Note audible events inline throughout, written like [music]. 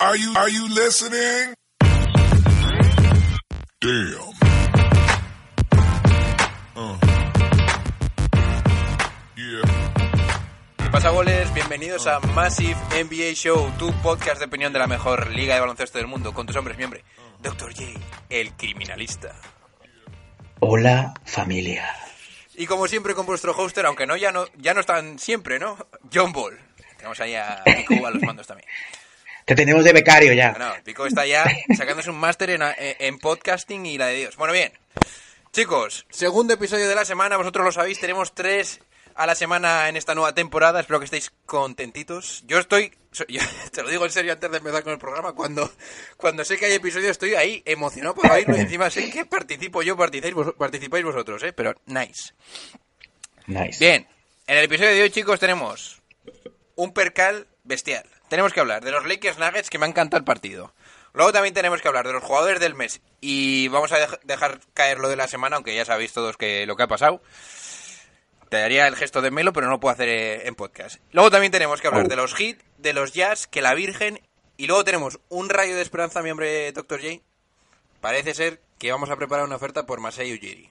Are you are you listening? Damn. Uh. Yeah. ¿Qué pasa, goles? Bienvenidos a Massive NBA Show, tu podcast de opinión de la mejor liga de baloncesto del mundo, con tus hombres miembros. Dr. J, el criminalista. Hola familia. Y como siempre con vuestro hoster, aunque no ya no ya no están siempre, ¿no? John Ball. Tenemos ahí a Pico a los mandos también. Te tenemos de becario ya. No, Pico está ya sacándose un máster en, en podcasting y la de Dios. Bueno, bien. Chicos, segundo episodio de la semana, vosotros lo sabéis, tenemos tres a la semana en esta nueva temporada. Espero que estéis contentitos. Yo estoy, yo [laughs] te lo digo en serio antes de empezar con el programa, cuando, cuando sé que hay episodios estoy ahí emocionado por oírlo y encima sé que participo yo, participáis, vos- participáis vosotros, ¿eh? Pero nice. Nice. Bien, en el episodio de hoy, chicos, tenemos un percal bestial. Tenemos que hablar de los Lakers Nuggets, que me ha encantado el partido. Luego también tenemos que hablar de los jugadores del mes. Y vamos a dej- dejar caer lo de la semana, aunque ya sabéis todos que lo que ha pasado. Te daría el gesto de Melo, pero no lo puedo hacer eh, en podcast. Luego también tenemos que hablar Oh. de los hits, de los jazz, que la Virgen. Y luego tenemos un rayo de esperanza, mi hombre Dr. J. Parece ser que vamos a preparar una oferta por Masai Ujiri.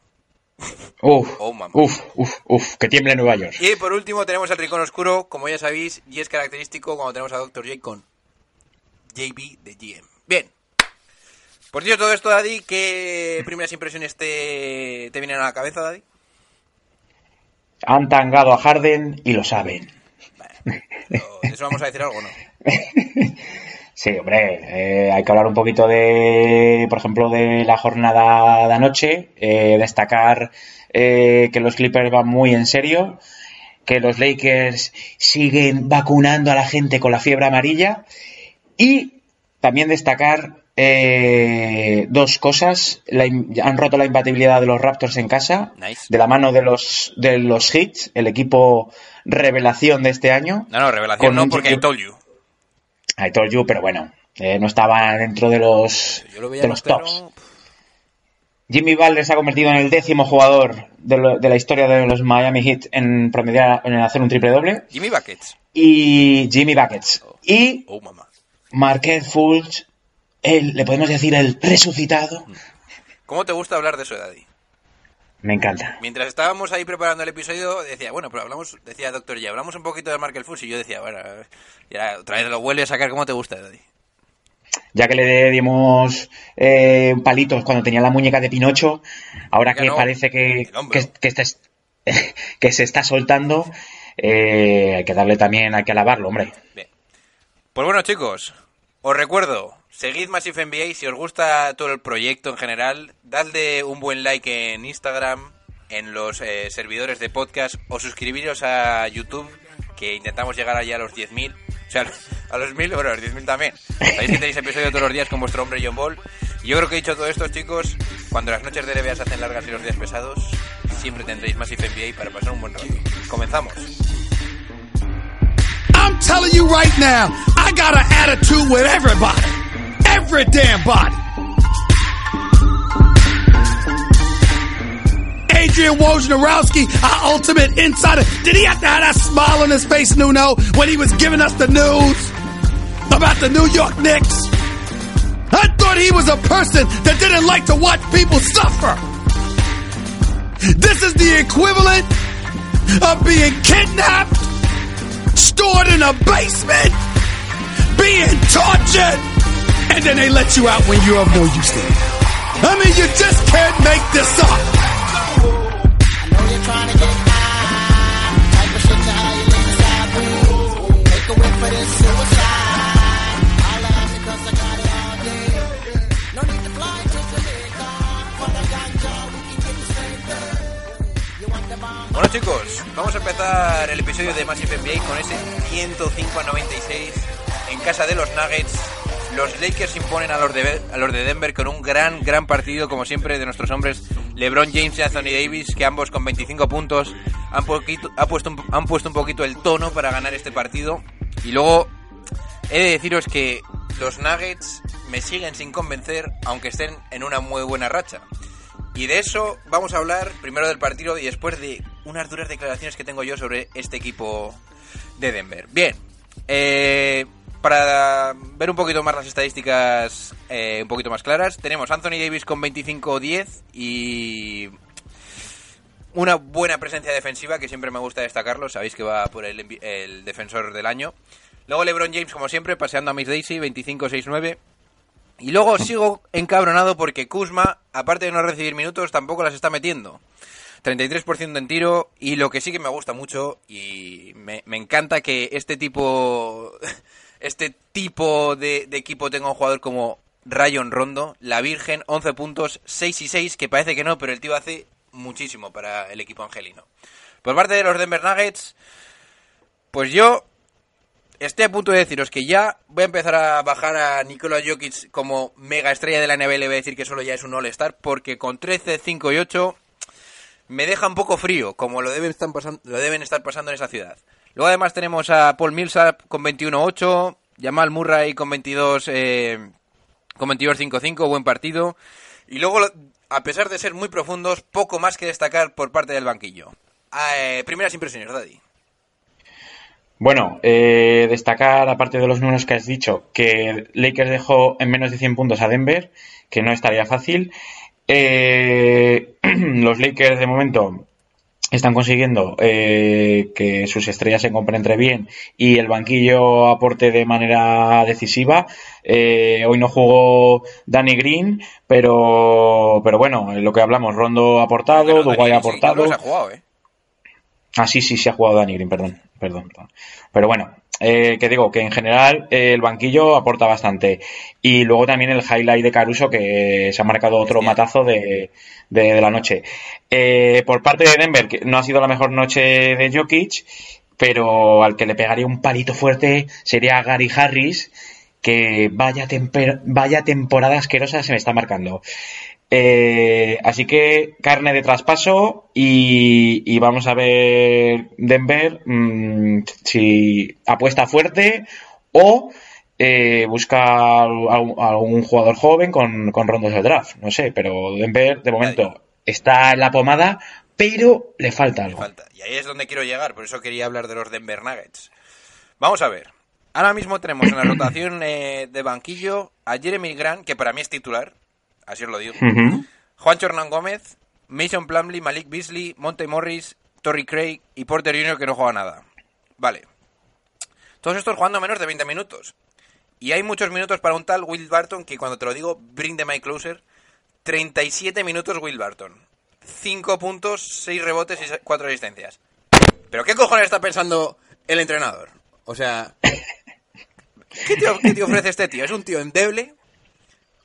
Uf, Oh, uf, uf, uf, que tiemble Nueva York. Y por último tenemos el rincón oscuro, como ya sabéis, y es característico cuando tenemos a Dr. J con JB de GM. Bien. Por dicho todo esto, Daddy, ¿qué primeras impresiones te, te vienen a la cabeza, Daddy? Han tangado a Harden y lo saben. ¿O ¿De eso vamos a decir algo no? [laughs] Sí, hombre, eh, hay que hablar un poquito de, por ejemplo, de la jornada de anoche, eh, destacar eh, que los Clippers van muy en serio, que los Lakers siguen vacunando a la gente con la fiebre amarilla y también destacar eh, dos cosas. La han roto la imbatibilidad de los Raptors en casa, Nice. de la mano de los, de los Hits, el equipo revelación de este año. No, no, revelación no, porque I told you. I told you, pero bueno, eh, no estaba dentro de los, Yo lo veía de los tops. Jimmy Butler se ha convertido en el décimo jugador de, lo- de la historia de los Miami Heat en promediar, en hacer un triple doble. Jimmy Buckets. Y Jimmy Buckets. Y Oh, mamá. Marquette Fultz, el, le podemos decir el resucitado. ¿Cómo te gusta hablar de eso, Daddy? Me encanta. Mientras estábamos ahí preparando el episodio, decía, bueno, pero hablamos, decía Doctor ya, hablamos un poquito de Markel Fultz y yo decía, bueno, ya otra vez lo vuelve a sacar, ¿cómo te gusta, Daddy? Ya que le dimos eh, palitos cuando tenía la muñeca de Pinocho, ahora que no, parece que, que, que [laughs] que se está soltando, eh, hay que darle también, hay que alabarlo, hombre. Bien. Pues bueno, chicos, os recuerdo, seguid Massive NBA si os gusta todo el proyecto en general, dadle un buen like en Instagram, en los eh, servidores de podcast o suscribiros a YouTube, que intentamos llegar allá a los 10.000. O sea, [laughs] a los 1.000, bueno, a los 10.000 también. Sabéis que tenéis episodio todos los días con vuestro hombre John Ball. Yo creo que he dicho todo esto, chicos, cuando las noches de NBA se hacen largas y los días pesados, siempre tendréis Massive NBA para pasar un buen rato. Comenzamos. Telling you right now, I got an attitude with everybody. Every damn body. Adrian Wojnarowski, our ultimate insider. Did he have to have that smile on his face, Nuno, when he was giving us the news about the New York Knicks? I thought he was a person that didn't like to watch people suffer. This is the equivalent of being kidnapped stored in a basement, being tortured, and then they let you out when you're of no use to them. I mean, you just can't make this up. Bueno chicos, vamos a empezar el episodio de Massive NBA con ese 105 a 96 en casa de los Nuggets los Lakers imponen a los, de, a los de Denver con un gran, gran partido, como siempre, de nuestros hombres LeBron James y Anthony Davis, que ambos con 25 puntos han, puesto un, han puesto un poquito el tono para ganar este partido. Y luego, he de deciros que los Nuggets me siguen sin convencer, aunque estén en una muy buena racha. Y de eso vamos a hablar primero del partido y después de unas duras declaraciones que tengo yo sobre este equipo de Denver. Bien, eh, para ver un poquito más las estadísticas eh, un poquito más claras, tenemos Anthony Davis con 25-10 y una buena presencia defensiva que siempre me gusta destacarlo, sabéis que va por el, el defensor del año. Luego LeBron James, como siempre, paseando a Miss Daisy, 25-6-9. Y luego sigo encabronado porque Kuzma, aparte de no recibir minutos, tampoco las está metiendo. 33% en tiro y lo que sí que me gusta mucho y me, encanta que este tipo [laughs] este tipo de, de, equipo tenga un jugador como Rayon Rondo, la Virgen, 11 puntos, 6 y 6, que parece que no, pero el tío hace muchísimo para el equipo angelino. Por parte de los Denver Nuggets, pues yo estoy a punto de deciros que ya voy a empezar a bajar a Nikola Jokic como mega estrella de la NBA. Le voy a decir que solo ya es un All-Star, porque con 13, 5 y 8 me deja un poco frío, como lo deben estar pasando, lo deben estar pasando en esa ciudad. Luego además tenemos a Paul Millsap con 21-8, Jamal Murray con 22 eh, con 22-5-5, buen partido. Y luego, a pesar de ser muy profundos, poco más que destacar por parte del banquillo. Eh, primeras impresiones, Daddy. Bueno, eh, destacar, aparte de los números que has dicho, que Lakers dejó en menos de 100 puntos a Denver, que no estaría fácil. Eh, [clears throat] los Lakers, de momento, están consiguiendo eh, que sus estrellas se entre bien y el banquillo aporte de manera decisiva. Eh, hoy no jugó Danny Green, pero, pero bueno, lo que hablamos, Rondo ha aportado, Duguay ha aportado. Sí, ha jugado, ¿eh? Ah, sí, sí, sí ha jugado Danny Green, perdón, perdón. Pero bueno, eh, que digo que en general eh, el banquillo aporta bastante. Y luego también el highlight de Caruso, que se ha marcado otro matazo de, de, la noche. Eh, por parte de Denver, que no ha sido la mejor noche de Jokic, pero al que le pegaría un palito fuerte sería Gary Harris, que vaya, vaya temporada asquerosa se me está marcando. Eh, así que carne de traspaso y, vamos a ver Denver mmm, si apuesta fuerte o eh, busca algún jugador joven con, con rondos de draft. No sé, pero Denver de momento está en la pomada, pero le falta algo. falta. Y ahí es donde quiero llegar, por eso quería hablar de los Denver Nuggets. Vamos a ver. Ahora mismo tenemos en la rotación eh, de banquillo a Jeremy Grant, que para mí es titular, así os lo digo. Juan Hernán Gómez, Mason Plumley, Malik Beasley, Monte Morris, Torrey Craig y Porter Jr. que no juega nada. Vale. Todos estos jugando menos de 20 minutos. Y hay muchos minutos para un tal Will Barton que cuando te lo digo, bring the mic closer. 37 minutos Will Barton. 5 puntos, 6 rebotes y 4 asistencias. ¿Pero qué cojones está pensando el entrenador? O sea, ¿qué te, ¿qué te ofrece este tío? Es un tío endeble,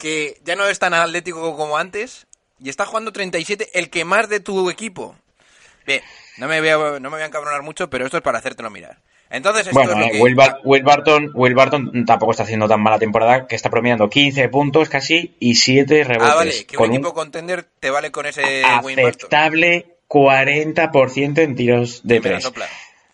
que ya no es tan atlético como antes y está jugando 37, el que más de tu equipo. Bien, no me voy a, no me voy a encabronar mucho, pero esto es para hacértelo mirar. Entonces, esto bueno, es lo eh, que... Will, Bar Will, Barton, Will Barton tampoco está haciendo tan mala temporada, que está promediando 15 puntos casi y 7 rebotes. Ah, vale, que un equipo un contender te vale con ese aceptable 40% en tiros de que 3. Me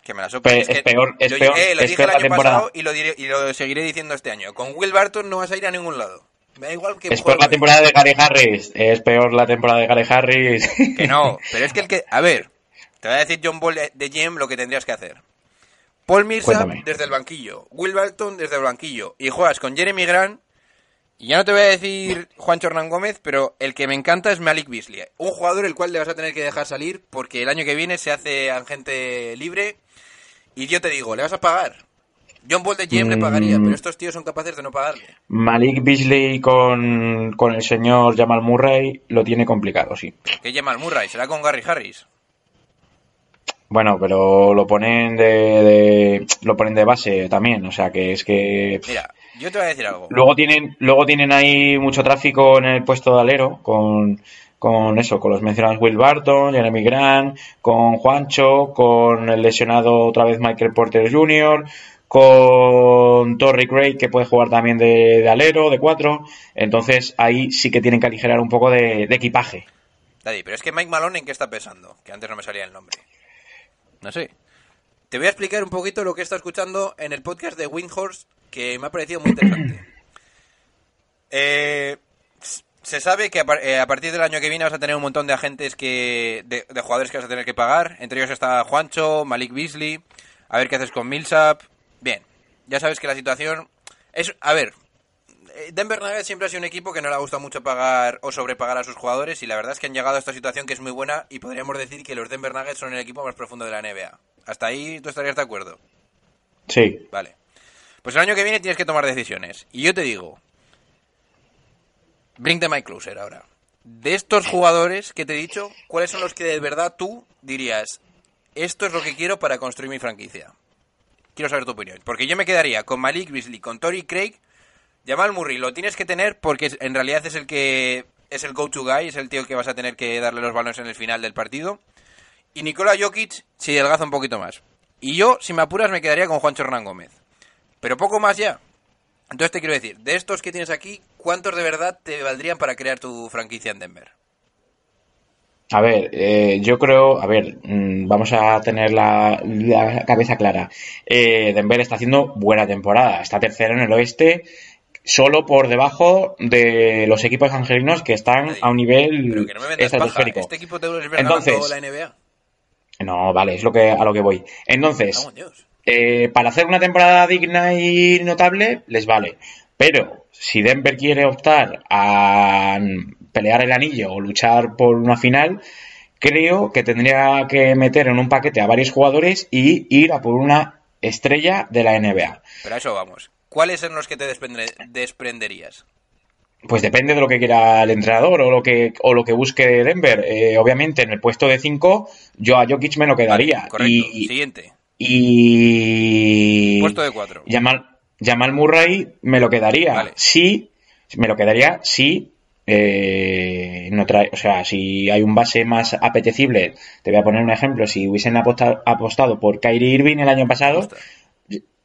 que me la sopla. es, es, peor, es lo, peor, eh, lo es dije peor el la año temporada. pasado y lo, diré, y lo seguiré diciendo este año. Con Will Barton no vas a ir a ningún lado. Me da igual que es peor la temporada de Gary Harris. Es peor la temporada de Gary Harris. [laughs] Que no, [laughs] pero es que el que. A ver, te voy a decir John Ball de GM lo que tendrías que hacer. Paul Millsap desde el banquillo, Will Barton desde el banquillo, y juegas con Jeremy Grant. Y ya no te voy a decir Juan Hernán Gómez, pero el que me encanta es Malik Beasley. Un jugador el cual le vas a tener que dejar salir porque el año que viene se hace agente libre. Y yo te digo, ¿le vas a pagar? John Ball de GM mm. le pagaría, pero estos tíos son capaces de no pagarle. Malik Beasley con, con el señor Jamal Murray lo tiene complicado, sí. ¿Qué Jamal Murray? ¿Será con Gary Harris? Bueno, pero lo ponen de, de, lo ponen de base también, o sea que es que. Mira, yo te voy a decir algo. Luego tienen, luego tienen ahí mucho tráfico en el puesto de alero con, con eso, con los mencionados Will Barton, Jeremy Grant, con Juancho, con el lesionado otra vez Michael Porter Jr., con Torrey Craig, que puede jugar también de, de alero, de cuatro. Entonces ahí sí que tienen que aligerar un poco de, de equipaje. Daddy, pero es que Mike Malone en qué está pesando, que antes no me salía el nombre. No sé. Te voy a explicar un poquito lo que he estado escuchando en el podcast de Windhorse, que me ha parecido muy interesante. [coughs] Eh, se sabe que eh, a partir del año que viene vas a tener un montón de agentes que de, de jugadores que vas a tener que pagar. Entre ellos está Juancho, Malik Beasley. A ver qué haces con Millsap. Bien, ya sabes que la situación es... A ver, eh, Denver Nuggets siempre ha sido un equipo que no le ha gustado mucho pagar o sobrepagar a sus jugadores y la verdad es que han llegado a esta situación que es muy buena y podríamos decir que los Denver Nuggets son el equipo más profundo de la NBA. Hasta ahí tú estarías de acuerdo. Sí. Vale. Pues el año que viene tienes que tomar decisiones. Y yo te digo, bring the mic closer ahora. De estos jugadores que te he dicho, ¿cuáles son los que de verdad tú dirías, esto es lo que quiero para construir mi franquicia? Quiero saber tu opinión. Porque yo me quedaría con Malik Beasley, con Tori Craig, Jamal Murray. Lo tienes que tener porque en realidad es el que es el go-to guy, es el tío que vas a tener que darle los balones en el final del partido. Y Nikola Jokic si adelgaza un poquito más. Y yo, si me apuras, me quedaría con Juancho Hernán Gómez. Pero poco más ya. Entonces te quiero decir, de estos que tienes aquí, ¿cuántos de verdad te valdrían para crear tu franquicia en Denver? A ver, eh, yo creo, a ver, mm, vamos a tener la, la cabeza clara. Eh, Denver está haciendo buena temporada, está tercero en el oeste, solo por debajo de los equipos angelinos que están a un nivel que no estratosférico. Este equipo ganando Entonces, la NBA. no, vale, es lo que a lo que voy. Entonces, eh, para hacer una temporada digna y notable, les vale. Pero si Denver quiere optar a pelear el anillo o luchar por una final, creo que tendría que meter en un paquete a varios jugadores y ir a por una estrella de la NBA. Pero a eso vamos. ¿Cuáles son los que te desprende- desprenderías? Pues depende de lo que quiera el entrenador o lo que, o lo que busque Denver. Eh, obviamente, en el puesto de 5, yo a Jokic me lo quedaría. Vale, correcto. y, Siguiente. y Puesto de cuatro. Jamal, Jamal Murray me lo quedaría. Vale. Sí, me lo quedaría si eh, no trae, o sea, si hay un base más apetecible. Te voy a poner un ejemplo. Si hubiesen aposta- apostado por Kyrie Irving el año pasado,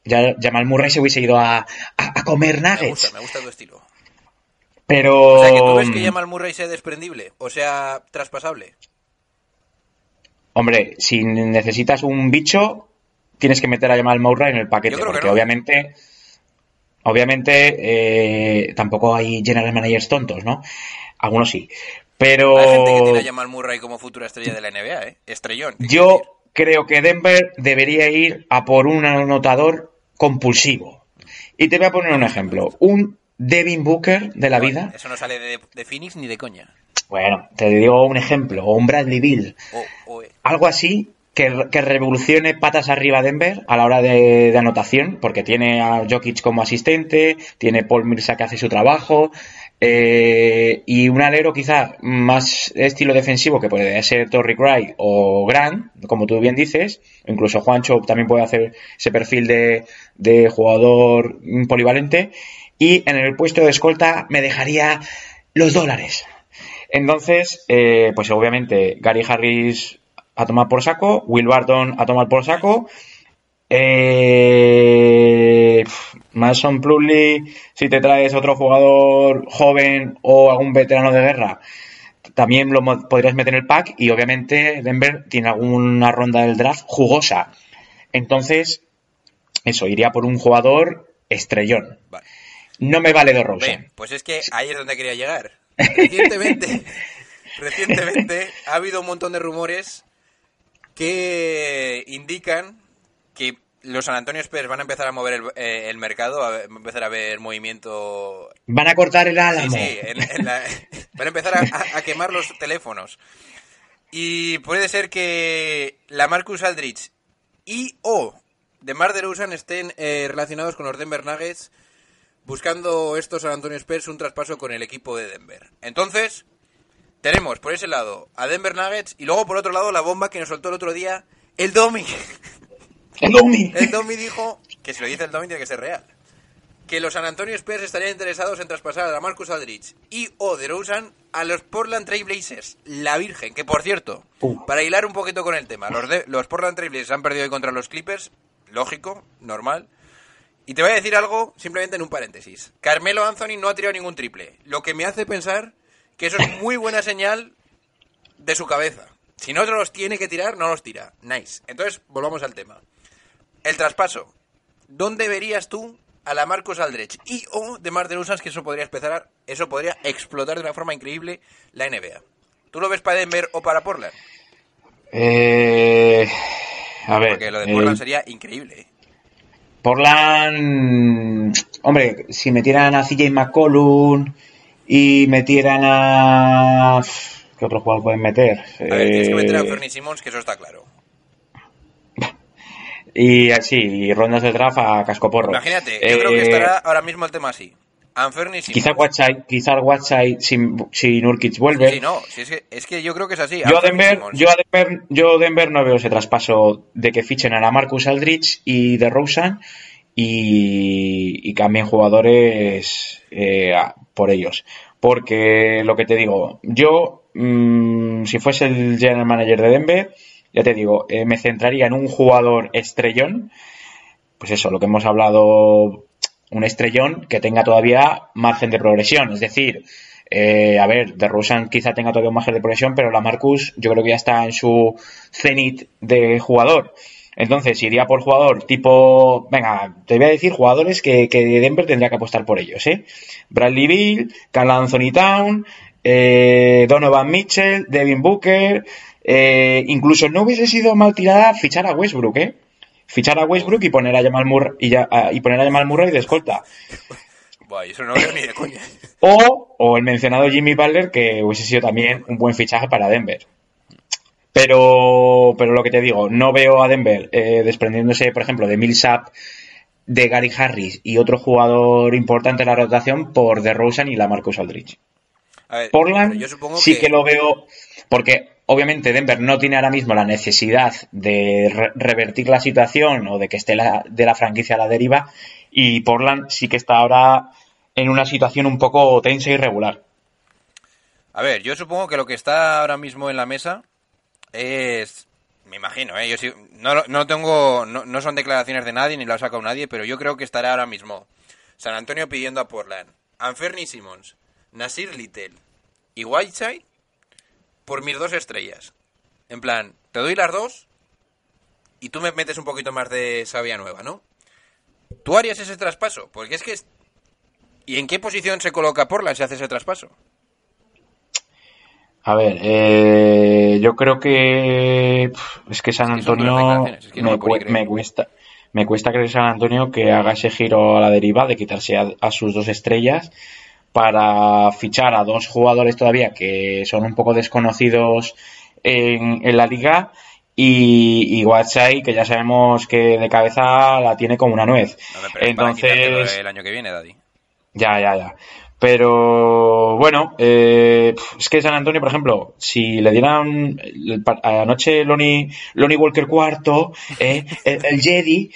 ya Jamal Murray se hubiese ido a, a- a comer Me nuggets. gusta, me gusta tu estilo. Pero O sea, que tú ves que Jamal Murray sea desprendible, o sea, traspasable. Hombre, si necesitas un bicho, tienes que meter a Jamal Murray en el paquete, porque no. obviamente, obviamente eh, tampoco hay general managers tontos, ¿no? Algunos sí, pero Hay gente que tiene a Jamal Murray como futura estrella de la NBA, ¿eh? Estrellón. ¿qué quiero yo creo que Denver debería ir a por un anotador compulsivo. Y te voy a poner un ejemplo, un Devin Booker de la vida. Eso no sale de, de Phoenix ni de coña. Bueno, te digo un ejemplo, o un Bradley Bill. O, o, eh, algo así que, que revolucione patas arriba Denver a la hora de, anotación, porque tiene a Jokic como asistente, tiene Paul Millsap que hace su trabajo, eh, y un alero quizá más estilo defensivo que puede ser Torrey Craig o Grant, como tú bien dices, incluso Juancho también puede hacer ese perfil de, de jugador polivalente, y en el puesto de escolta me dejaría los dólares. Entonces, eh, pues obviamente Gary Harris a tomar por saco, Will Barton a tomar por saco, eh, Mason Plumlee, si te traes otro jugador joven o algún veterano de guerra, también lo podrías meter en el pack y obviamente Denver tiene alguna ronda del draft jugosa. Entonces, eso, iría por un jugador estrellón. vale. No me vale de. Bien, pues es que ahí es donde quería llegar. [laughs] Recientemente, recientemente ha habido un montón de rumores que indican que los San Antonio Spurs van a empezar a mover el, eh, el mercado, a ver- va a empezar a haber movimiento Van a cortar el álamo. sí, en- en la- [laughs] van a empezar a, quemar los teléfonos. Y puede ser que la Marcus Aldrich y o DeMar DeRozan estén eh, relacionados con los Denver Nuggets buscando estos San Antonio Spurs un traspaso con el equipo de Denver. Entonces, tenemos por ese lado a Denver Nuggets y luego por otro lado la bomba que nos soltó el otro día el Domi. ¡El Domi! El Domi dijo, que si lo dice el Domi tiene que ser real, que los San Antonio Spurs estarían interesados en traspasar a Marcus Aldrich y o DeRozan a los Portland Trail Blazers, la Virgen, que por cierto, Uh. para hilar un poquito con el tema, los, de- los Portland Trail Blazers han perdido hoy contra los Clippers, lógico, normal, Y te voy a decir algo simplemente en un paréntesis. Carmelo Anthony no ha tirado ningún triple, lo que me hace pensar que eso es muy buena señal de su cabeza. Si no los tiene que tirar, no los tira. Nice. Entonces, volvamos al tema. El traspaso. ¿Dónde verías tú a la Marcos Aldrich y o de Mar de Usans que eso podría empezar, eso podría explotar de una forma increíble la NBA? ¿Tú lo ves para Denver o para Portland? Eh, a ver. Porque lo de Portland eh, sería increíble. ¿eh? Portland, hombre, si metieran a CJ McCollum y metieran a... ¿Qué otro jugador pueden meter? A ver, tienes que meter a Eh, Fernie Simmons, que eso está claro. [laughs] y así, y rondas de draft a cascoporro. Imagínate, yo creo que Eh, estará ahora mismo el tema así. Anferni. Quizá Whiteside, quizá Whiteside si, si Nurkic vuelve. Sí, no, si es, que, es que yo creo que es así. Yo Denver, yo, a Denver, yo Denver no veo ese traspaso de que fichen a la Marcus Aldrich y de Rosen y, y cambien jugadores eh, por ellos. Porque lo que te digo, yo, mm, si fuese el general manager de Denver, ya te digo, eh, me centraría en un jugador estrellón, pues eso, lo que hemos hablado, un estrellón que tenga todavía margen de progresión. Es decir, eh, a ver, de Rosen quizá tenga todavía un margen de progresión, pero la Marcus yo creo que ya está en su cenit de jugador. Entonces, iría por jugador tipo, venga, te voy a decir jugadores que, que Denver tendría que apostar por ellos, ¿eh? Bradley Bill, Carl Anthony Town, eh, Donovan Mitchell, Devin Booker, eh, incluso no hubiese sido mal tirada fichar a Westbrook, ¿eh? Fichar a Westbrook y poner a Jamal Murray, y, ya- a- y poner a Jamal Murray de escolta. Buah, eso no veo ni de coña. O, o el mencionado Jimmy Butler, que hubiese sido también un buen fichaje para Denver. Pero, pero lo que te digo, no veo a Denver eh, desprendiéndose, por ejemplo, de Millsap, de Gary Harris y otro jugador importante en la rotación por DeRozan y la Marcus Aldridge. A ver, Portland pero yo supongo sí que... lo veo, porque obviamente Denver no tiene ahora mismo la necesidad de re- revertir la situación o de que esté la- de la franquicia a la deriva, y Portland sí que está ahora en una situación un poco tensa y irregular. A ver, yo supongo que lo que está ahora mismo en la mesa es... Me imagino, ¿eh? Yo sí- no, no tengo... No, no son declaraciones de nadie, ni lo ha sacado nadie, pero yo creo que estará ahora mismo San Antonio pidiendo a Portland, Anferni Simmons, Nasir Little y Whiteside por mis dos estrellas. En plan, te doy las dos y tú me metes un poquito más de savia nueva, ¿no? ¿Tú harías ese traspaso? Porque es que... es- ¿Y en qué posición se coloca Portland si hace ese traspaso? A ver, eh, yo creo que es que San Antonio es que me, me cuesta me cuesta creer San Antonio que haga ese giro a la deriva de quitarse a, a sus dos estrellas para fichar a dos jugadores todavía que son un poco desconocidos en, en la liga y, y que ya sabemos que de cabeza la tiene como una nuez. No, pero Entonces, el año que viene, Daddy. ya, ya, ya. Pero bueno, eh, es que San Antonio, por ejemplo, si le dieran anoche Lonnie, Lonnie Walker cuarto, eh, el, Jedi,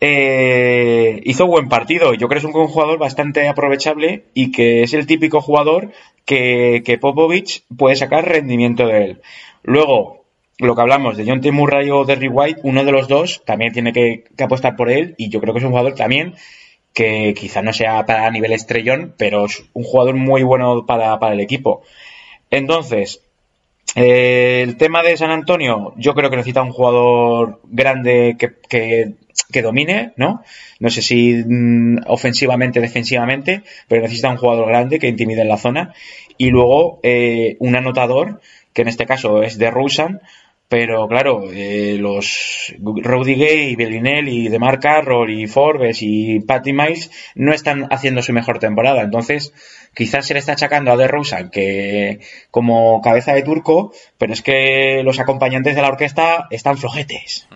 eh, hizo buen partido. Yo creo que es un jugador bastante aprovechable y que es el típico jugador que, que Popovich puede sacar rendimiento de él. Luego, lo que hablamos de John T. Murray o Derry White, uno de los dos también tiene que apostar por él y yo creo que es un jugador también que quizá no sea para nivel estrellón, pero es un jugador muy bueno para, para el equipo. Entonces, eh, el tema de San Antonio, yo creo que necesita un jugador grande que, que, domine, ¿no? No sé si mm, ofensivamente, defensivamente, pero necesita un jugador grande que intimide en la zona. Y luego eh, un anotador, que en este caso es de Rosen, pero claro, eh, los Rudy Gay, Bellinelli, DeMar Carroll y Forbes y Patty Miles no están haciendo su mejor temporada. Entonces, quizás se le está achacando a DeRozan que como cabeza de turco, pero es que los acompañantes de la orquesta están flojetes.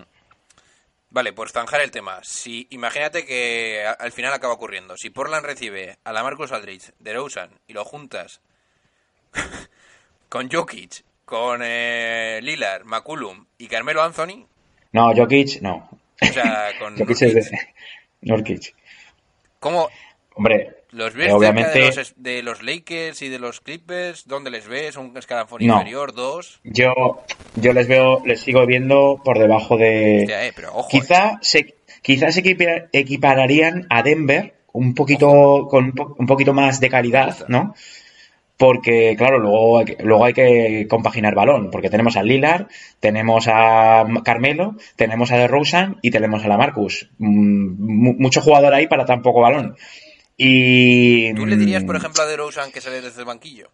Vale, por zanjar el tema. Si imagínate que al final acaba ocurriendo. Si Portland recibe a la Marcus Aldridge de Rosen y lo juntas [laughs] con Jokic, con eh, Lillard, McCullum y Carmelo Anthony, No, Jokic, no. o sea, con [laughs] Jokic es Nurkic, de Nurkic. ¿cómo Hombre, los eh, ves obviamente de los, de los Lakers y de los Clippers? ¿Dónde les ves? ¿Un escalafón No. inferior? ¿Dos? yo, yo les veo, les sigo viendo por debajo de, Hostia, eh, pero ojo. eh. Quizá se, quizás equipa- equipararían a Denver un poquito con un, po- un poquito más de calidad, ¿no? Porque, claro, luego hay, que, luego hay que compaginar balón, porque tenemos a Lillard, tenemos a Carmelo, tenemos a DeRozan y tenemos a la Marcus. Mm, mu- mucho jugador ahí para tan poco balón. Y... ¿Tú le dirías, por mm, ejemplo, a DeRozan que sale desde el banquillo?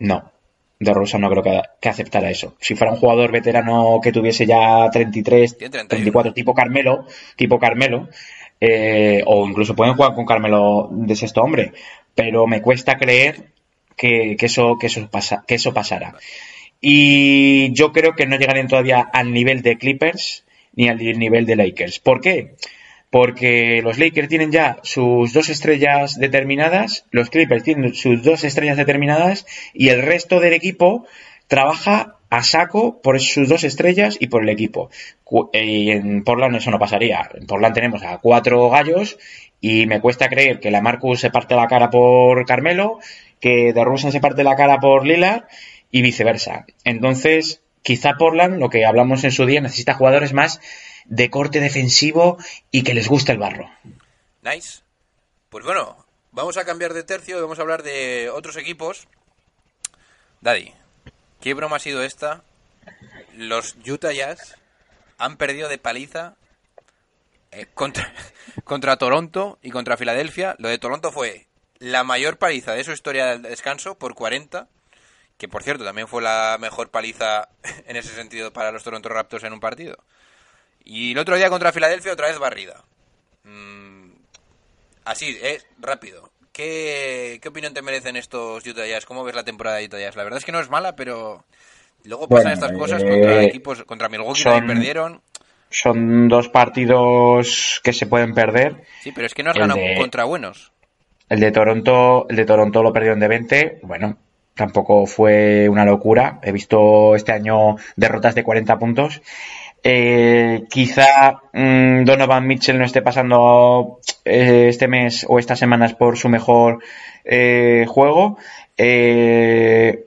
No, de no creo que, que aceptara eso. Si fuera un jugador veterano que tuviese ya 33, Tiene 31. 34, tipo Carmelo, tipo Carmelo, eh, o incluso pueden jugar con Carmelo de sexto hombre, pero me cuesta creer que, que eso, que eso pasa, que eso pasara. Y yo creo que no llegarían todavía al nivel de Clippers ni al nivel de Lakers. ¿Por qué? Porque los Lakers tienen ya sus dos estrellas determinadas, los Clippers tienen sus dos estrellas determinadas y el resto del equipo trabaja a saco por sus dos estrellas y por el equipo. Y en Portland eso no pasaría. En Portland tenemos a cuatro gallos y me cuesta creer que la Marcus se parte la cara por Carmelo, que DeRozan se parte la cara por Lillard y viceversa. Entonces, quizá Portland, lo que hablamos en su día, necesita jugadores más de corte defensivo y que les guste el barro. Nice. Pues bueno, vamos a cambiar de tercio y vamos a hablar de otros equipos. Daddy, ¿qué broma ha sido esta? Los Utah Jazz han perdido de paliza eh, contra, [laughs] contra Toronto y contra Filadelfia. Lo de Toronto fue la mayor paliza de su historia del descanso por 40, que por cierto también fue la mejor paliza [laughs] en ese sentido para los Toronto Raptors en un partido. Y el otro día contra Filadelfia otra vez barrida. Mm, así, es rápido. ¿Qué, ¿Qué opinión te merecen estos Utah Jazz? ¿Cómo ves la temporada de Utah Jazz? La verdad es que no es mala, pero luego pasan Bueno, estas cosas eh, contra equipos, contra Milwaukee son- también perdieron. Son dos partidos que se pueden perder. Sí, pero es que no has el ganado de- contra buenos. El de Toronto, el de Toronto lo perdieron de 20. Bueno, tampoco fue una locura. He visto este año derrotas de 40 puntos. Eh, quizá mm, Donovan Mitchell no esté pasando eh, este mes o estas semanas por su mejor eh, juego. Eh,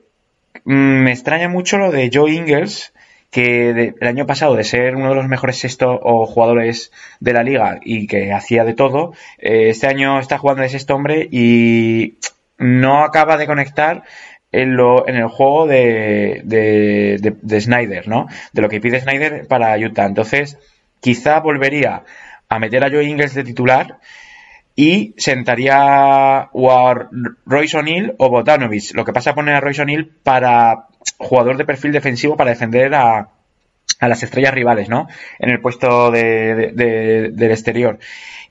mm, me extraña mucho lo de Joe Ingles, que el año pasado de ser uno de los mejores sexto o jugadores de la liga y que hacía de todo, eh, este año está jugando de sexto hombre y no acaba de conectar en, lo, en el juego de, de, de- de Snyder, ¿no? De lo que pide Snyder para Utah. Entonces, quizá volvería a meter a Joe Ingles de titular y sentaría o a Royce O'Neill o Botanovich. Lo que pasa es poner a Royce O'Neill para jugador de perfil defensivo para defender a, a las estrellas rivales, ¿no? En el puesto de- de- del exterior.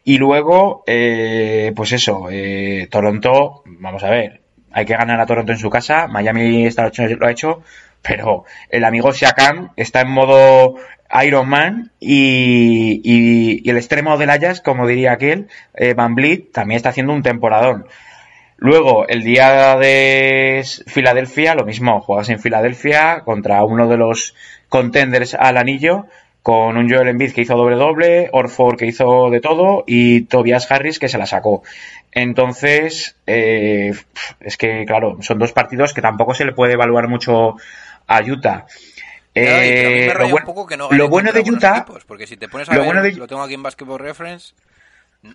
Y luego, eh, pues eso, eh, Toronto, vamos a ver, hay que ganar a Toronto en su casa. Miami esta noche lo ha hecho, pero el amigo Siakam está en modo Iron Man y, el extremo del Ajax, como diría aquel, eh, Van Vliet, también está haciendo un temporadón. Luego, el día de Filadelfia, lo mismo, juegas en Filadelfia contra uno de los contenders al anillo, con un Joel Embiid que hizo doble doble, Orford que hizo de todo y Tobias Harris que se la sacó. Entonces, eh, es que, claro, son dos partidos que tampoco se le puede evaluar mucho a Utah. Eh, lo, bueno, poco que no lo ganen bueno contra de Utah, equipos, porque si te pones a lo ver, bueno de- lo tengo aquí en Basketball Reference,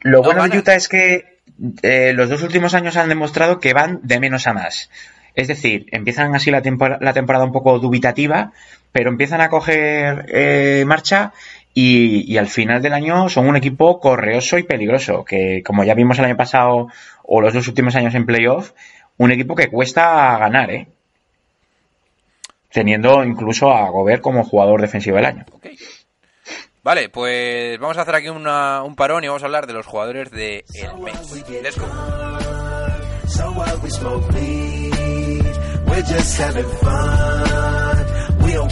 Lo no bueno de. Utah es que eh, los dos últimos años han demostrado que van de menos a más. Es decir, empiezan así la, tempor- la temporada un poco dubitativa, pero empiezan a coger eh, marcha y, y al final del año son un equipo correoso y peligroso, que como ya vimos el año pasado o los dos últimos años en playoff, un equipo que cuesta ganar, ¿eh? Teniendo incluso a Gobert como jugador defensivo del año. Vale, pues vamos a hacer aquí una- un parón y vamos a hablar de los jugadores de el mes. Let's go.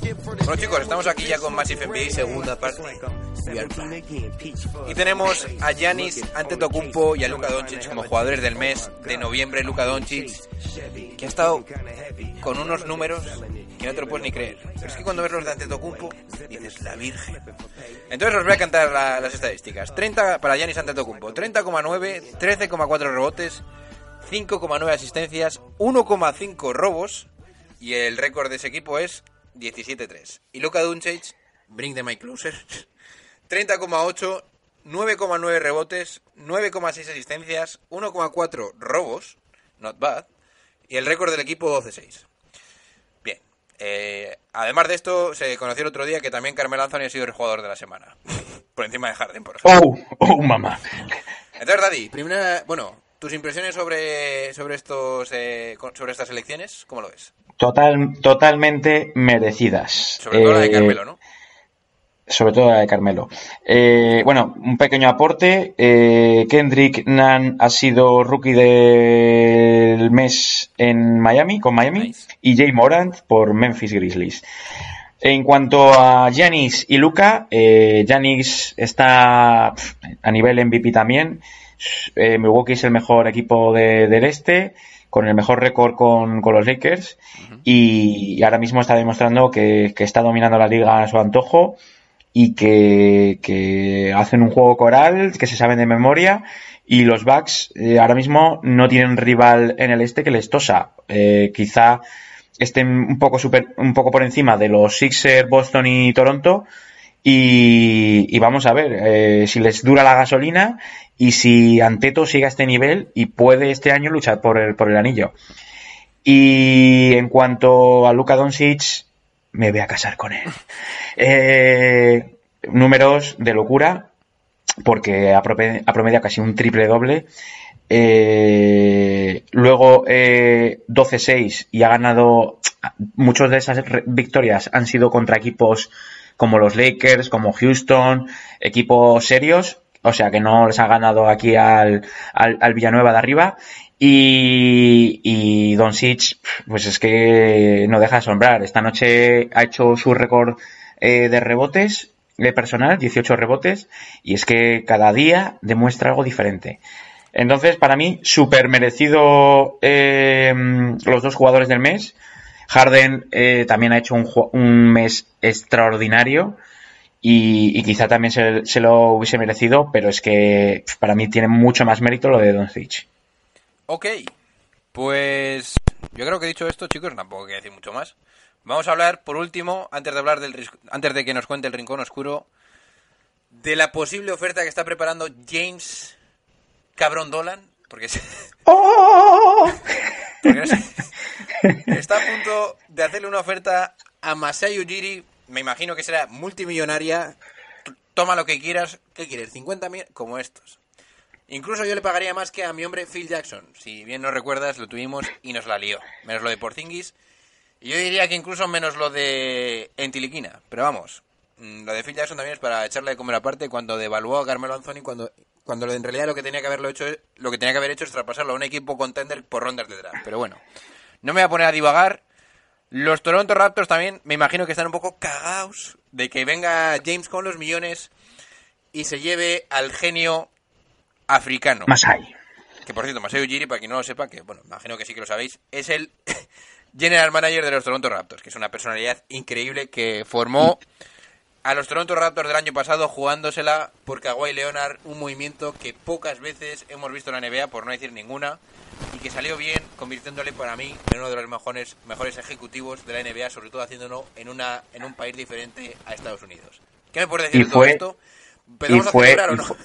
Bueno chicos, estamos aquí ya con Massive NBA, segunda parte. Y tenemos a Giannis Antetokounmpo y a Luka Doncic como jugadores del mes de noviembre. Luka Doncic, que ha estado con unos números que no te lo puedes ni creer. Pero es que cuando ves los de Antetokounmpo, dices, la virgen. Entonces os voy a cantar la- las estadísticas. 30 para Giannis Antetokounmpo, 30,9, 13,4 rebotes, 5,9 asistencias, 1,5 robos y el récord de ese equipo es 17-3. Y Luka Doncic, bring the mic closer, [laughs] 30,8, 9,9 rebotes, 9,6 asistencias, 1,4 robos, not bad, y el récord del equipo 12-6. Bien, eh, además de esto, se conoció el otro día que también Carmelo Anthony ha sido el jugador de la semana, [laughs] por encima de Harden, por ejemplo. Oh, oh, mamá. Entonces, Daddy, primera, bueno, tus impresiones sobre, sobre estos, eh, sobre estas elecciones, ¿cómo lo ves? Total, totalmente merecidas. Sobre todo la de Eh, Carmelo, ¿no? sobre todo la de Carmelo. Eh, bueno, un pequeño aporte. Eh, Kendrick Nunn ha sido rookie del mes en Miami, con Miami, Nice. y Jay Morant por Memphis Grizzlies. En cuanto a Giannis y Luca, eh, Giannis está a nivel MVP también. Eh, Milwaukee es el mejor equipo de- del este, con el mejor récord con, con los Lakers, y, y ahora mismo está demostrando que, que está dominando la liga a su antojo y que, que hacen un juego coral que se saben de memoria y los Bucks eh, ahora mismo no tienen rival en el este que les tosa. Eh, quizá estén un poco, super, un poco por encima de los Sixers, Boston y Toronto. Y, y vamos a ver eh, si les dura la gasolina y si Anteto sigue a este nivel y puede este año luchar por el, por el anillo. Y en cuanto a Luka Doncic, me voy a casar con él. [laughs] Eh, números de locura, porque ha prome- ha promediado casi un triple doble. Eh, luego eh, 12-6 y ha ganado. Muchas de esas victorias han sido contra equipos como los Lakers, como Houston, equipos serios. O sea que no les ha ganado aquí al, al, al Villanueva de arriba. Y, y Doncic, pues es que no deja de asombrar. Esta noche ha hecho su récord eh, de rebotes de personal, 18 rebotes, y es que cada día demuestra algo diferente. Entonces, para mí, súper merecido eh, los dos jugadores del mes. Harden eh, también ha hecho un, un mes extraordinario y, y quizá también se, se lo hubiese merecido, pero es que para mí tiene mucho más mérito lo de Doncic. Ok, pues yo creo que dicho esto, chicos, tampoco hay que decir mucho más. Vamos a hablar, por último, antes de hablar del antes de que nos cuente el rincón oscuro, de la posible oferta que está preparando James Cabrón Dolan, porque, se- [laughs] porque no sé, [laughs] está a punto de hacerle una oferta a Masai Ujiri, me imagino que será multimillonaria, toma lo que quieras, ¿qué quieres? 50 mil, como estos. Incluso yo le pagaría más que a mi hombre Phil Jackson. Si bien no recuerdas, lo tuvimos y nos la lió. Menos lo de Porzingis. Y yo diría que incluso menos lo de Entiliquina. Pero vamos, mm, lo de Phil Jackson también es para echarle de comer aparte cuando devaluó a Carmelo Anthony cuando cuando en realidad lo que tenía que haberlo hecho lo que tenía que haber hecho es traspasarlo a un equipo contender por rondas de draft. Pero bueno, no me voy a poner a divagar. Los Toronto Raptors también me imagino que están un poco cagados de que venga James con los millones y se lleve al genio africano. Masai. Que por cierto, Masai Ujiri, para quien no lo sepa, que bueno, imagino que sí que lo sabéis, es el [laughs] general manager de los Toronto Raptors, que es una personalidad increíble que formó a los Toronto Raptors del año pasado jugándosela por Kawhi Leonard, un movimiento que pocas veces hemos visto en la NBA, por no decir ninguna, y que salió bien, convirtiéndole para mí en uno de los mejores, mejores ejecutivos de la NBA, sobre todo haciéndolo en una en un país diferente a Estados Unidos. ¿Qué me puedes decir Y de todo fue- esto? Y ¿Empezamos a fue, o y no? fue,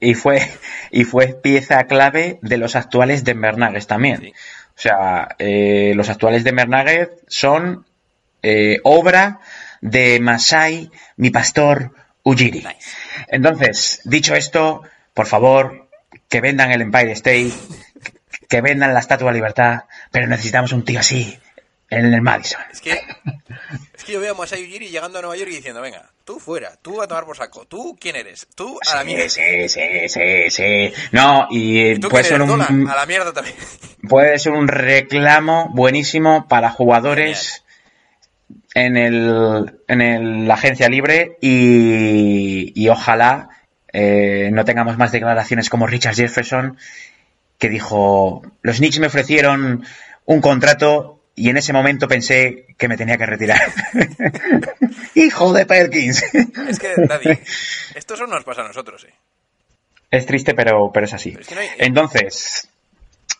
y fue y fue pieza clave de los actuales Denver Nuggets también. Sí. O sea, eh, los actuales Denver Nuggets son eh, obra de Masai, mi pastor Ujiri. Entonces, dicho esto, por favor, que vendan el Empire State, que vendan la Estatua de Libertad, pero necesitamos un tío así en el Madison. Es que, es que yo veo a Masai Ujiri llegando a Nueva York y diciendo, venga, tú fuera, tú a tomar por saco, tú quién eres, tú a la mierda. Sí, sí, sí, sí. No, y ¿Y tú puede quién ser eres, un? A la mierda también. puede ser un reclamo buenísimo para jugadores en, el, en el- la agencia libre y, y ojalá eh, no tengamos más declaraciones como Richard Jefferson que dijo, los Knicks me ofrecieron un contrato y en ese momento pensé que me tenía que retirar. [laughs] Hijo de Perkins. Es que, Daddy, [laughs] esto solo nos pasa a nosotros, ¿eh? Es triste, pero, pero es así. Pero es que no hay- Entonces,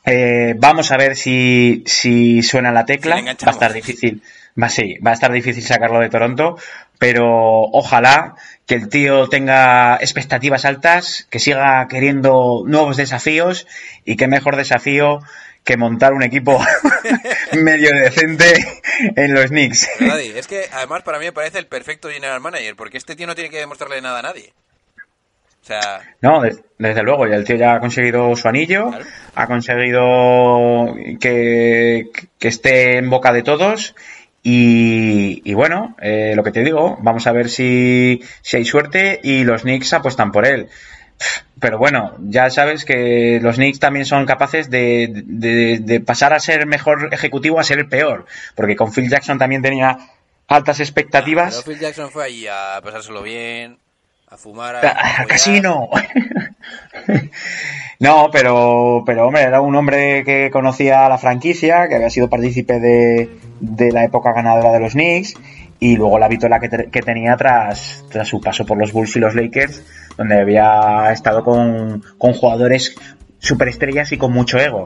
eh, vamos a ver si, si suena la tecla. Si va a estar difícil. Va, sí, va a estar difícil sacarlo de Toronto, pero ojalá que el tío tenga expectativas altas, que siga queriendo nuevos desafíos y qué mejor desafío que montar un equipo [laughs] medio decente en los Knicks. Es que además para mí me parece el perfecto general manager, porque este tío no tiene que demostrarle nada a nadie. O sea, No, des- desde luego, y el tío ya ha conseguido su anillo, Claro. ha conseguido que, que esté en boca de todos. Y, y bueno, eh, lo que te digo, vamos a ver si, si hay suerte y los Knicks apuestan por él. Pero bueno, ya sabes que los Knicks también son capaces de, de- de pasar a ser mejor ejecutivo a ser el peor. Porque con Phil Jackson también tenía altas expectativas. pero Phil Jackson fue allí a pasárselo bien, a fumar, a, casino. [laughs] no, pero, pero hombre, era un hombre que conocía la franquicia, que había sido partícipe de, de la época ganadora de los Knicks y luego la vitola que, te- que tenía tras, tras su paso por los Bulls y los Lakers, donde había estado con, con jugadores superestrellas y con mucho ego.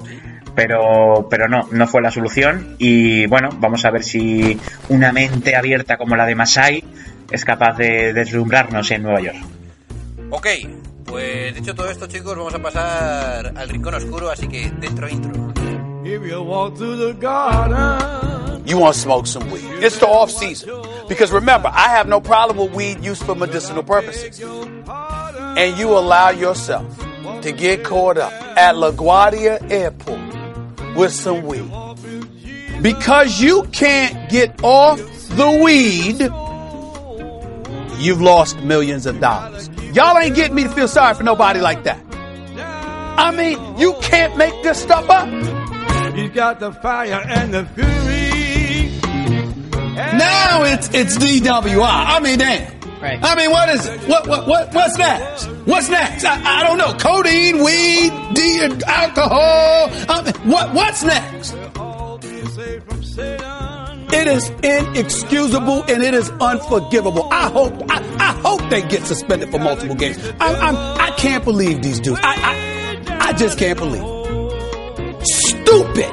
Pero, pero no, no fue la solución y bueno, vamos a ver si una mente abierta como la de Masai es capaz de deslumbrarnos en Nueva York. Ok, pues dicho todo esto, chicos, vamos a pasar al rincón oscuro, así que dentro intro. If you walk through the garden, You want to smoke some weed. It's the off season. Because remember, I have no problem with weed used for medicinal purposes. And you allow yourself to get caught up at LaGuardia Airport with some weed. because you can't get off the weed, you've lost millions of dollars. Y'all ain't getting me to feel sorry for nobody like that. I mean, you can't make this stuff up. You got the fire and the fury. Now it's it's DWI. I mean, damn. Right. I mean, what is it? What what what what's next? What's next? I, I don't know. Codeine, weed, D, alcohol. I mean, what what's next? It is inexcusable and it is unforgivable. I hope I, I hope they get suspended for multiple games. I, I'm, I can't believe these dudes. I, I I just can't believe. Stupid.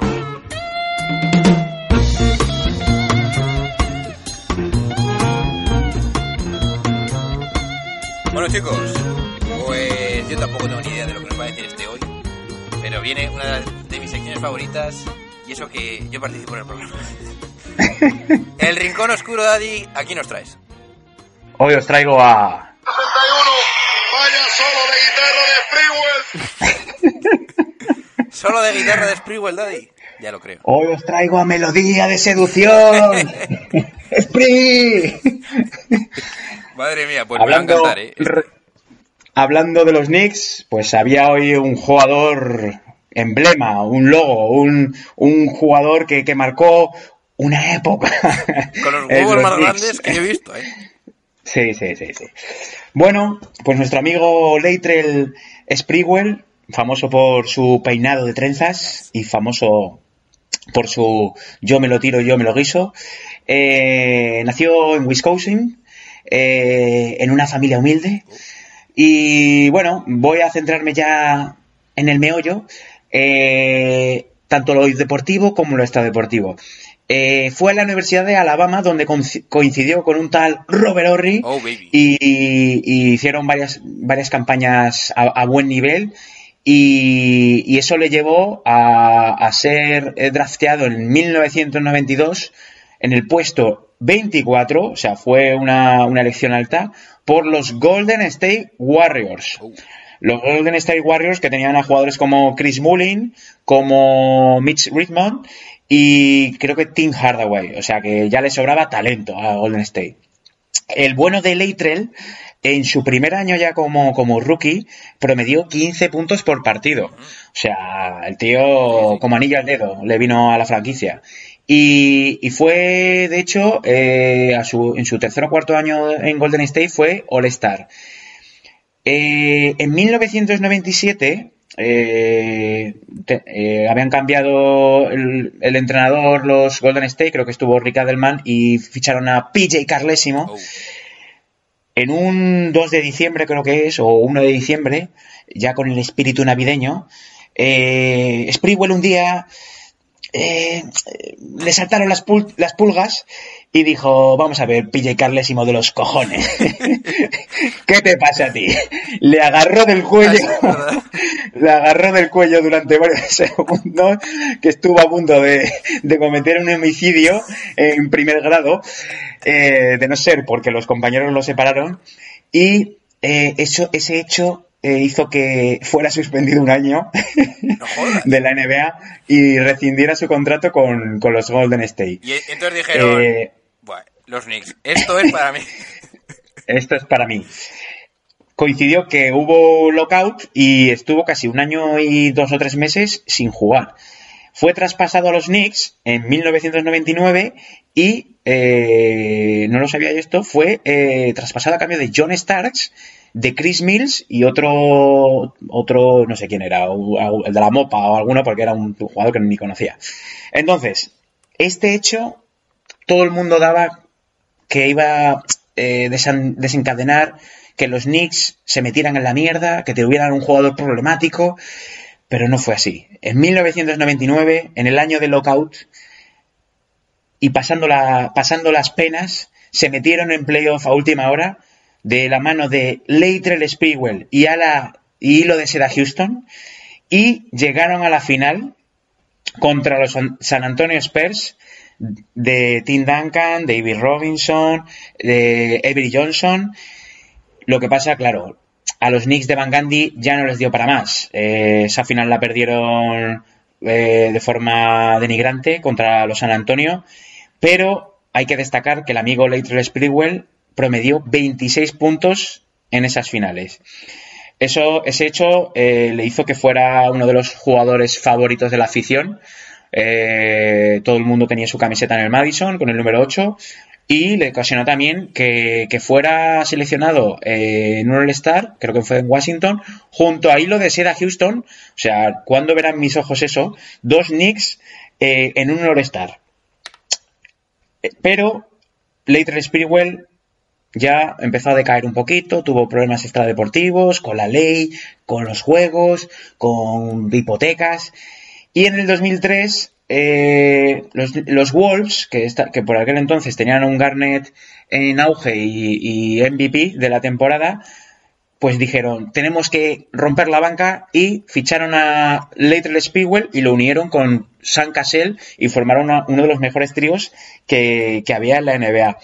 Bueno, chicos, pues yo tampoco tengo ni idea de lo que nos va a decir este hoy, pero viene una de mis secciones favoritas y eso que yo participo en el programa. [laughs] el rincón oscuro, Daddy, aquí nos traes. Hoy os traigo a 61, vaya solo de guitarra de Freewell. Solo de guitarra de Sprewell, Daddy. Ya lo creo. hoy os traigo a Melodía de Seducción. [laughs] Spree. Madre mía, pues me va a hablando, encantar, ¿eh? re- hablando de los Knicks, pues había hoy un jugador emblema, un logo, un, un jugador que, que marcó una época. Con los [laughs] huevos los más Knicks. grandes que yo he visto, ¿eh? Sí, sí, sí, sí. Bueno, pues nuestro amigo Leitrell Sprewell, famoso por su peinado de trenzas y famoso por su yo me lo tiro, yo me lo guiso, eh, nació en Wisconsin, eh, en una familia humilde. Y bueno, voy a centrarme ya en el meollo, eh, tanto lo deportivo como lo extradeportivo. Eh, fue a la Universidad de Alabama donde coinci- coincidió con un tal Robert Horry Oh, y, y hicieron varias, varias campañas a, a buen nivel. Y, y eso le llevó a, a ser drafteado en 1992 en el puesto 24, o sea, fue una, una elección alta, por los Golden State Warriors. Los Golden State Warriors que tenían a jugadores como Chris Mullin, como Mitch Richmond y creo que Tim Hardaway, o sea que ya le sobraba talento a Golden State. El bueno de Leitrell, en su primer año ya como, como rookie, promedió 15 puntos por partido. O sea, el tío como anillo al dedo le vino a la franquicia. Y, y fue, de hecho, eh, en su tercer o cuarto año en Golden State fue All-Star. Eh, en 1997 eh, te- eh, habían cambiado el, el entrenador los Golden State, creo que estuvo Rick Adelman, y ficharon a PJ Carlesimo. Oh. En un 2 de diciembre, creo que es, o 1 de diciembre, ya con el espíritu navideño, eh, Sprewell un día eh, le saltaron las, pul- las pulgas y dijo, vamos a ver, PJ Carlesimo de los cojones. [laughs] ¿Qué te pasa a ti? Le agarró del cuello, [laughs] le agarró del cuello durante varios [laughs] segundos, que estuvo a punto de, de cometer un homicidio en primer grado, eh, de no ser porque los compañeros lo separaron, y eh, eso, ese hecho eh, hizo que fuera suspendido un año No de la NBA y rescindiera su contrato con, con los Golden State. Y entonces dijeron, Eh, "Buah, los Knicks, esto es para mí. [laughs] Esto es para mí. Coincidió que hubo lockout y estuvo casi un año y dos o tres meses sin jugar. Fue traspasado a los Knicks en 1999 y, eh, no lo sabía yo esto, fue eh, traspasado a cambio de John Starks, de Chris Mills y otro, otro, no sé quién era, el de la Mopa o alguno, porque era un jugador que ni conocía. Entonces, este hecho, todo el mundo daba que iba a eh, desencadenar que los Knicks se metieran en la mierda, que tuvieran un jugador problemático, pero no fue así. En 1999, en el año de lockout, y pasando, la- pasando las penas, se metieron en playoff a última hora de la mano de Latrell Sprewell y, a la, y Hilo de Seda Houston, y llegaron a la final contra los San Antonio Spurs de Tim Duncan, David Robinson, de Avery Johnson. Lo que pasa, claro, a los Knicks de Van Gundy ya no les dio para más. Eh, esa final la perdieron eh, de forma denigrante contra los San Antonio, pero hay que destacar que el amigo Latrell Sprewell promedió 26 puntos en esas finales. Eso, ese hecho eh, le hizo que fuera uno de los jugadores favoritos de la afición. Eh, todo el mundo tenía su camiseta en el Madison con el número 8 y le ocasionó también que, fuera seleccionado eh, en un All-Star, creo que fue en Washington, junto a Hilo de Seda Houston. O sea, ¿cuándo verán mis ojos eso? Dos Knicks eh, en un All-Star. Eh, Pero Later Sprewell ya empezó a decaer un poquito, tuvo problemas extradeportivos con la ley, con los juegos, con hipotecas. Y en el 2003, eh, los, los Wolves, que, que por aquel entonces tenían un Garnett en auge y, MVP de la temporada, pues dijeron, tenemos que romper la banca y ficharon a Latrell Sprewell y lo unieron con Sam Cassell y formaron uno de los mejores tríos que, había en la NBA.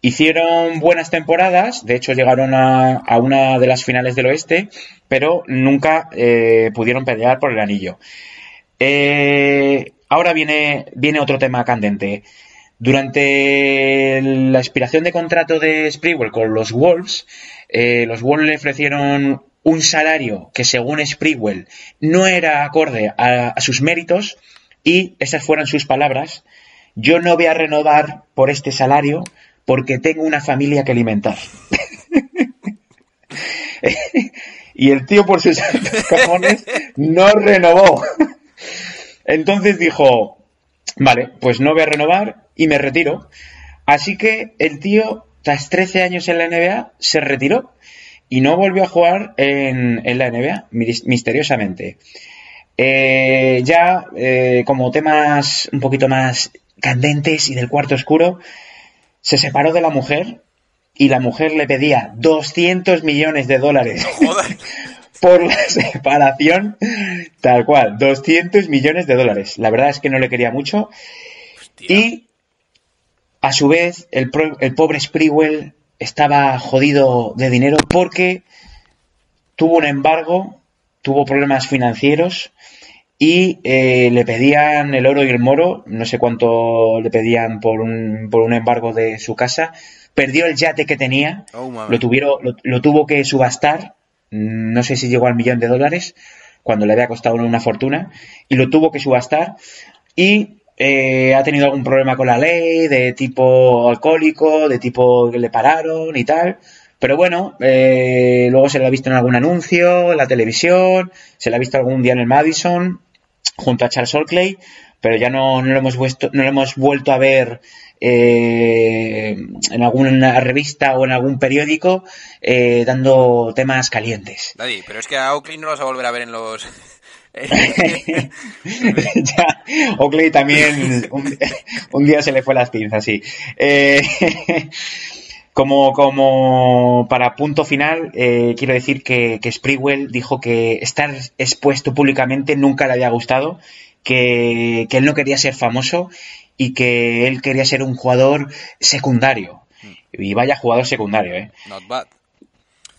Hicieron buenas temporadas, de hecho llegaron a, a una de las finales del oeste, pero nunca eh, pudieron pelear por el anillo. Eh, ahora viene, viene otro tema candente. Durante la expiración de contrato de Sprewell con los Wolves, eh, los Wolves le ofrecieron un salario que según Sprewell no era acorde a, sus méritos y esas fueron sus palabras. Yo no voy a renovar por este salario porque tengo una familia que alimentar. [laughs] y el tío por sus [laughs] cojones no renovó. Entonces dijo, vale, pues no voy a renovar y me retiro. Así que el tío, tras 13 años en la NBA, se retiró y no volvió a jugar en, en la NBA, mis- misteriosamente. Eh, ya eh, como temas un poquito más candentes y del cuarto oscuro, se separó de la mujer y la mujer le pedía 200 millones de dólares Joder. [laughs] por la [laughs] separación, tal cual, 200 millones de dólares. La verdad es que no le quería mucho. Y a su vez, el, pro- el pobre Sprewell estaba jodido de dinero porque tuvo un embargo, tuvo problemas financieros y eh, le pedían el oro y el moro, no sé cuánto le pedían por un, por un embargo de su casa. Perdió el yate que tenía, Oh, lo, tuvieron, lo, lo tuvo que subastar, no sé si llegó al millón de dólares, cuando le había costado una fortuna, y lo tuvo que subastar. Y eh, ha tenido algún problema con la ley, de tipo alcohólico, de tipo que le pararon y tal. Pero bueno, eh, luego se le ha visto en algún anuncio, en la televisión, se le ha visto algún día en el Madison, junto a Charles Oakley, pero ya no, no lo, hemos vuelto, no lo hemos vuelto a ver eh, en alguna revista o en algún periódico eh, dando temas calientes. Daddy, pero es que a Oakley no lo vas a volver a ver en los... [laughs] ya, Oakley también un, un día se le fue las pinzas, sí. Eh, [laughs] como, como para punto final, eh, quiero decir que, que Sprewell dijo que estar expuesto públicamente nunca le había gustado, que, que él no quería ser famoso y que él quería ser un jugador secundario. Y vaya jugador secundario, ¿eh? Not bad.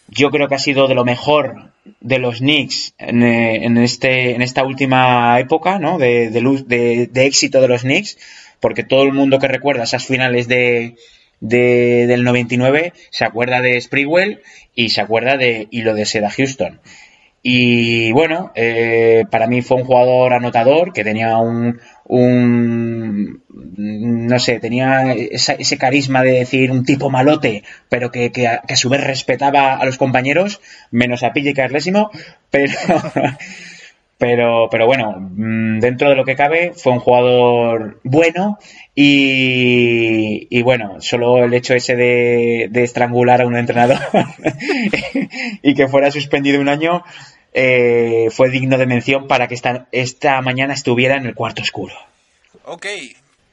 Yo creo que ha sido de lo mejor de los Knicks en, eh, en este, en esta última época, ¿no? De, de luz- de- de éxito de los Knicks, porque todo el mundo que recuerda esas finales de, de- del 99 se acuerda de Sprewell y se acuerda de Hilo de Seda Houston. Y bueno, eh, para mí fue un jugador anotador que tenía un, un no sé, tenía esa- ese carisma de decir un tipo malote, pero que, que a, que a su vez respetaba a los compañeros, menos a Pille Carlésimo, [laughs] pero, pero, pero bueno, mm, dentro de lo que cabe, fue un jugador bueno y, y bueno, solo el hecho ese de, de estrangular a un entrenador [laughs] y que fuera suspendido un año eh, fue digno de mención para que esta, esta mañana estuviera en el cuarto oscuro. Ok,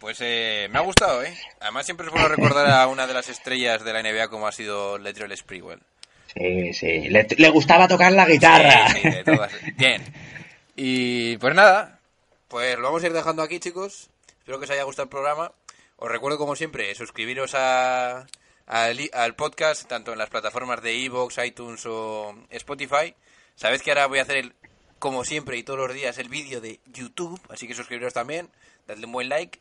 pues eh, me ha gustado, ¿eh? Además siempre es bueno recordar a una de las estrellas de la NBA como ha sido Latrell Sprewell. Sí, sí, le, le gustaba tocar la guitarra. Sí, sí, de todas. Bien. Y pues nada, pues lo vamos a ir dejando aquí, chicos. Espero que os haya gustado el programa. Os recuerdo, como siempre, suscribiros a, al, al podcast, tanto en las plataformas de Evox, iTunes o Spotify. Sabéis que ahora voy a hacer, el, como siempre y todos los días, el vídeo de YouTube, así que suscribiros también, dadle un buen like.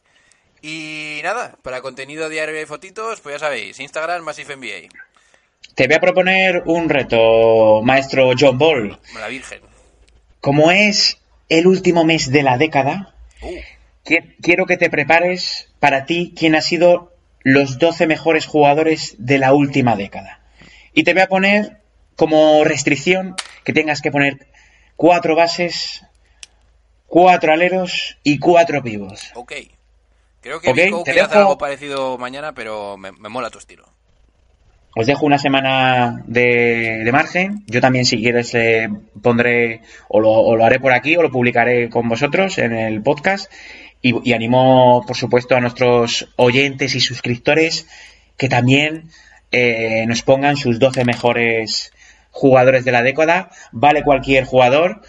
Y nada, para contenido diario y fotitos, pues ya sabéis, Instagram, Massive NBA, Te voy a proponer un reto, maestro John Ball. la Virgen. Como es el último mes de la década, Uh, qui- quiero que te prepares para ti quién ha sido los 12 mejores jugadores de la última década. Y te voy a poner como restricción que tengas que poner cuatro bases, cuatro aleros y cuatro pivos. ok. Creo que Ok, Nico te quiere hacer dejo- algo parecido mañana, pero me, me mola tu estilo. Os dejo una semana de, de margen. Yo también, si quieres, eh, pondré o lo, o lo haré por aquí o lo publicaré con vosotros en el podcast. Y, y animo, por supuesto, a nuestros oyentes y suscriptores que también eh, nos pongan sus 12 mejores jugadores de la década. Vale cualquier jugador.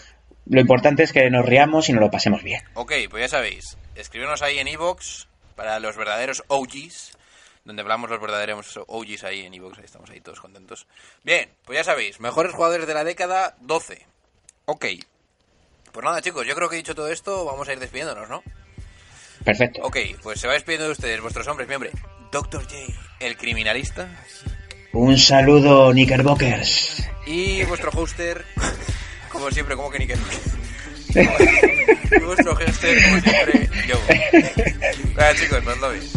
Lo importante es que nos riamos y nos lo pasemos bien. Ok, pues ya sabéis, escribirnos ahí en Evox para los verdaderos OGs, donde hablamos los verdaderos OGs ahí en Evox, ahí estamos ahí todos contentos. Bien, pues ya sabéis, mejores jugadores de la década, 12. Ok. Pues nada, chicos, yo creo que he dicho todo esto, vamos a ir despidiéndonos, ¿no? Perfecto. Ok, pues se va despidiendo de ustedes, vuestros hombres, mi hombre. Dr. J, el criminalista, Un saludo, Knickerbockers. y vuestro hoster, como siempre, como que ni que [laughs] Y vuestro hoster, como siempre, yo. Vaya chicos, nos lo veis.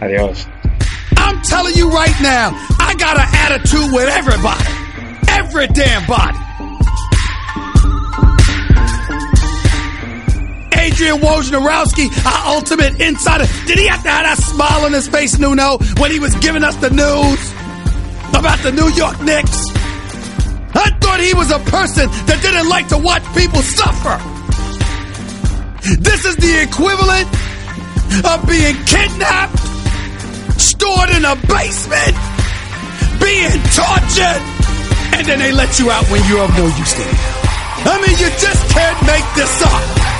Adiós. I'm telling you right now, I got an attitude with everybody. Every damn body. Adrian Wojnarowski, our ultimate insider. Did he have to have that smile on his face, Nuno, when he was giving us the news about the New York Knicks? I thought he was a person that didn't like to watch people suffer. This is the equivalent of being kidnapped stored in a basement, being tortured, and then they let you out when you're of no use to them. I mean, you just can't make this up.